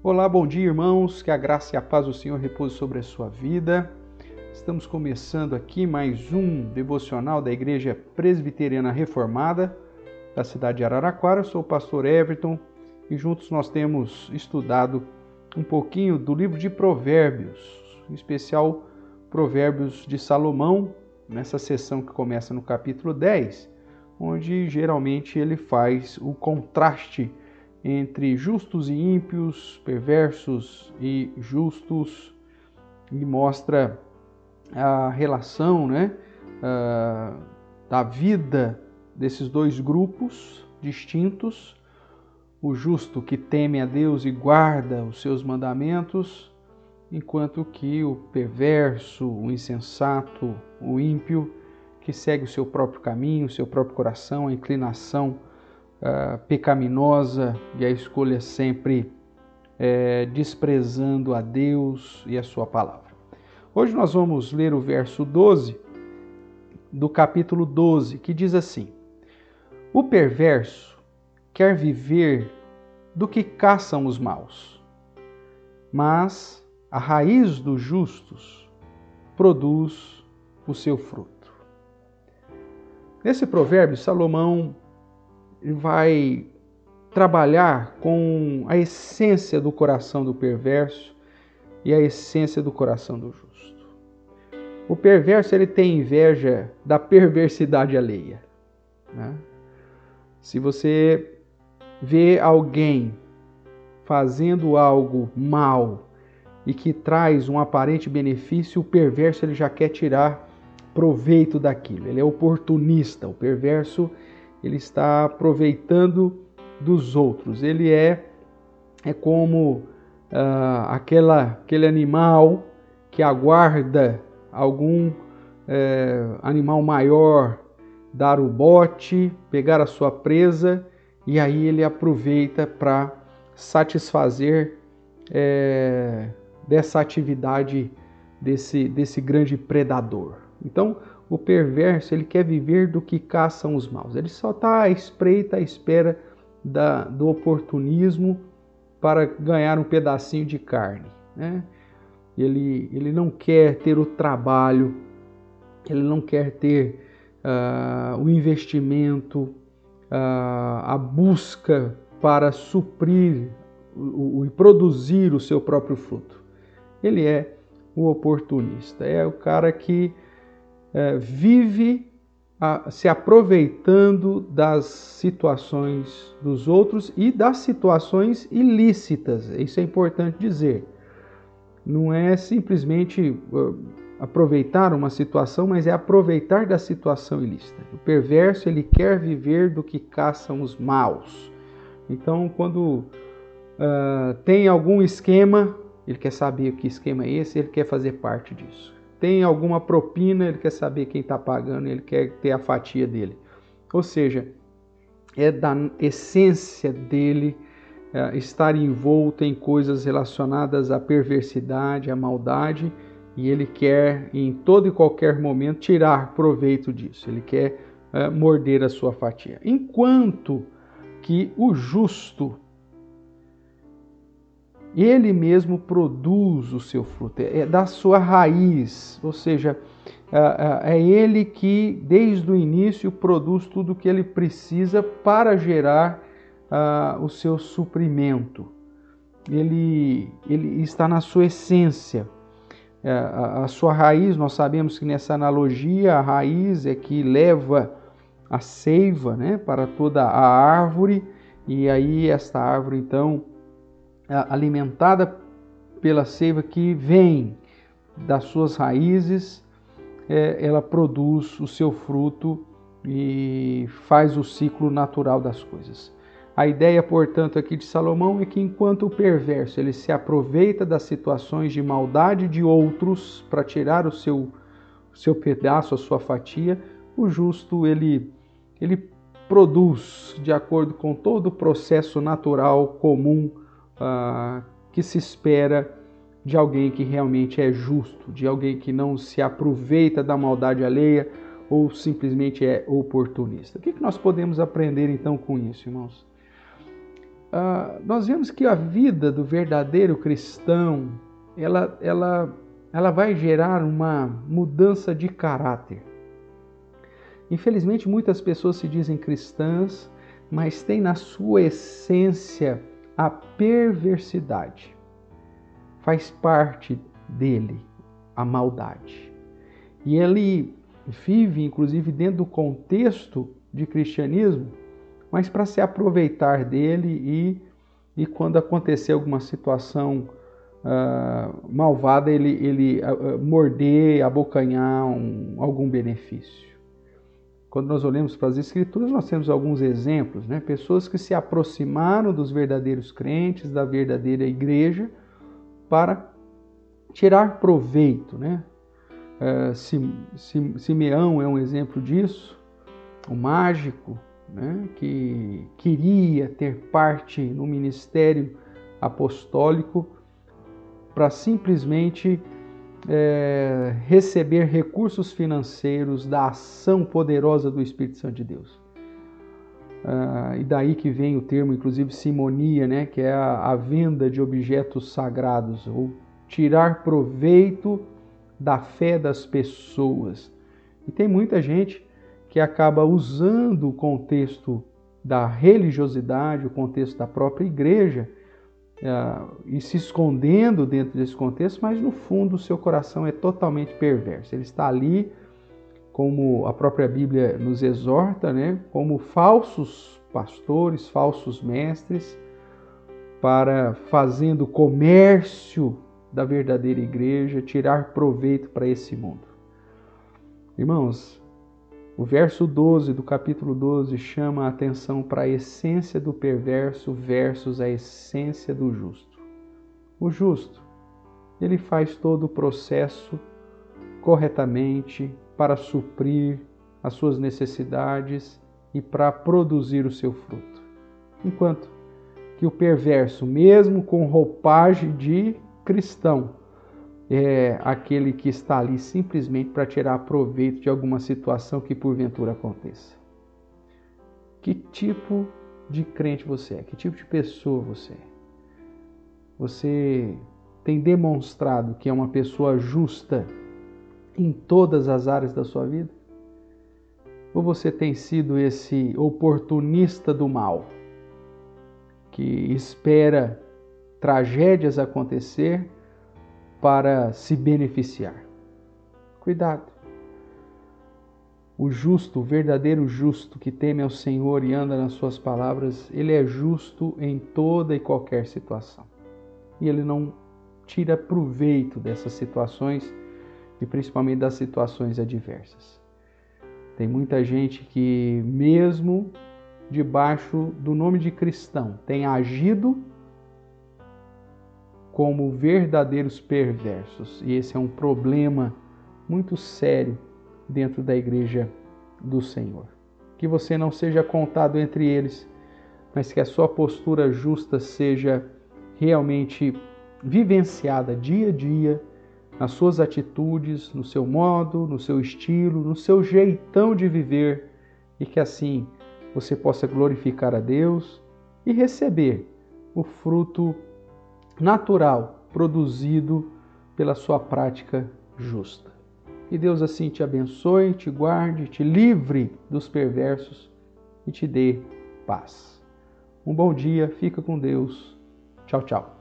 Olá, bom dia, irmãos. Que a graça e a paz do Senhor repouse sobre a sua vida. Estamos começando aqui mais um devocional da Igreja Presbiteriana Reformada da cidade de Araraquara. Eu sou o pastor Everton e juntos nós temos estudado um pouquinho do livro de Provérbios, em especial Provérbios de Salomão, nessa sessão que começa no capítulo 10, onde geralmente ele faz o contraste entre justos e ímpios, perversos e justos, e mostra a relação né, da vida desses dois grupos distintos. O justo que teme a Deus e guarda os seus mandamentos, enquanto que o perverso, o insensato, o ímpio, que segue o seu próprio caminho, o seu próprio coração, a inclinação uh, pecaminosa e a escolha sempre é, desprezando a Deus e a Sua palavra. Hoje nós vamos ler o verso 12 do capítulo 12, que diz assim: O perverso quer viver do que caçam os maus, mas a raiz dos justos produz o seu fruto. Nesse provérbio, Salomão vai trabalhar com a essência do coração do perverso e a essência do coração do justo. O perverso ele tem inveja da perversidade alheia. Né? Se você vê alguém fazendo algo mal e que traz um aparente benefício, o perverso ele já quer tirar proveito daquilo. Ele é oportunista. O perverso ele está aproveitando dos outros. Ele é, é como uh, aquela, aquele animal que aguarda algum é, animal maior dar o bote, pegar a sua presa e aí ele aproveita para satisfazer é, dessa atividade desse, desse grande predador. Então, o perverso, ele quer viver do que caçam os maus. Ele só está à espreita, à espera da, do oportunismo para ganhar um pedacinho de carne. Né? Ele, ele não quer ter o trabalho, ele não quer ter uh, o investimento, uh, a busca para suprir e produzir o seu próprio fruto. Ele é o oportunista, é o cara que vive a, se aproveitando das situações dos outros e das situações ilícitas. Isso é importante dizer. Não é simplesmente uh, aproveitar uma situação, mas é aproveitar da situação ilícita. O perverso ele quer viver do que caçam os maus. Então, quando uh, tem algum esquema, ele quer saber que esquema é esse, ele quer fazer parte disso tem alguma propina, ele quer saber quem está pagando, ele quer ter a fatia dele. Ou seja, é da essência dele é, estar envolto em coisas relacionadas à perversidade, à maldade, e ele quer em todo e qualquer momento tirar proveito disso. Ele quer é, morder a sua fatia. Enquanto que o justo ele mesmo produz o seu fruto, é da sua raiz, ou seja, é, é, é ele que desde o início produz tudo o que ele precisa para gerar uh, o seu suprimento. Ele, ele está na sua essência. É, a, a sua raiz, nós sabemos que nessa analogia, a raiz é que leva a seiva né, para toda a árvore, e aí esta árvore então alimentada pela seiva que vem das suas raízes, é, ela produz o seu fruto e faz o ciclo natural das coisas. A ideia, portanto, aqui de Salomão é que enquanto o perverso ele se aproveita das situações de maldade de outros para tirar o seu, seu pedaço, a sua fatia, o justo ele, ele produz de acordo com todo o processo natural comum uh, que se espera de alguém que realmente é justo, de alguém que não se aproveita da maldade alheia ou simplesmente é oportunista. O que nós podemos aprender então com isso, irmãos? uh, nós vemos que a vida do verdadeiro cristão ela, ela, ela vai gerar uma mudança de caráter. Infelizmente, muitas pessoas se dizem cristãs, mas têm na sua essência a perversidade. Faz parte dele a maldade. E ele vive, inclusive, dentro do contexto de cristianismo, mas para se aproveitar dele e, e quando acontecer alguma situação uh, malvada, ele, ele uh, morder, abocanhar um, algum benefício. Quando nós olhamos para as Escrituras, nós temos alguns exemplos, né? pessoas que se aproximaram dos verdadeiros crentes, da verdadeira igreja, para tirar proveito. Né? Uh, Simeão é um exemplo disso, o mágico, né? que queria ter parte no ministério apostólico para simplesmente é, receber recursos financeiros da ação poderosa do Espírito Santo de Deus. Ah, e daí que vem o termo, inclusive, simonia, né, que é a, a venda de objetos sagrados, ou tirar proveito da fé das pessoas. E tem muita gente que acaba usando o contexto da religiosidade, o contexto da própria igreja, e se escondendo dentro desse contexto, mas no fundo o seu coração é totalmente perverso. Ele está ali, como a própria Bíblia nos exorta, né, como falsos pastores, falsos mestres, para fazendo comércio da verdadeira igreja, tirar proveito para esse mundo. Irmãos, o verso 12 do capítulo 12 chama a atenção para a essência do perverso versus a essência do justo. O justo, ele faz todo o processo corretamente para suprir as suas necessidades e para produzir o seu fruto. Enquanto que o perverso, mesmo com roupagem de cristão, é aquele que está ali simplesmente para tirar proveito de alguma situação que porventura aconteça. Que tipo de crente você é? Que tipo de pessoa você é? Você tem demonstrado que é uma pessoa justa em todas as áreas da sua vida? Ou você tem sido esse oportunista do mal que espera tragédias acontecer para se beneficiar. Cuidado. O justo, o verdadeiro justo que teme ao Senhor e anda nas suas palavras, ele é justo em toda e qualquer situação. E ele não tira proveito dessas situações e principalmente das situações adversas. Tem muita gente que, mesmo debaixo do nome de cristão, tem agido como verdadeiros perversos. E esse é um problema muito sério dentro da igreja do Senhor. Que você não seja contado entre eles, mas que a sua postura justa seja realmente vivenciada dia a dia nas suas atitudes, no seu modo, no seu estilo, no seu jeitão de viver e que assim você possa glorificar a Deus e receber o fruto natural produzido pela sua prática justa. E Deus assim te abençoe, te guarde, te livre dos perversos e te dê paz. Um bom dia, fica com Deus. Tchau, tchau.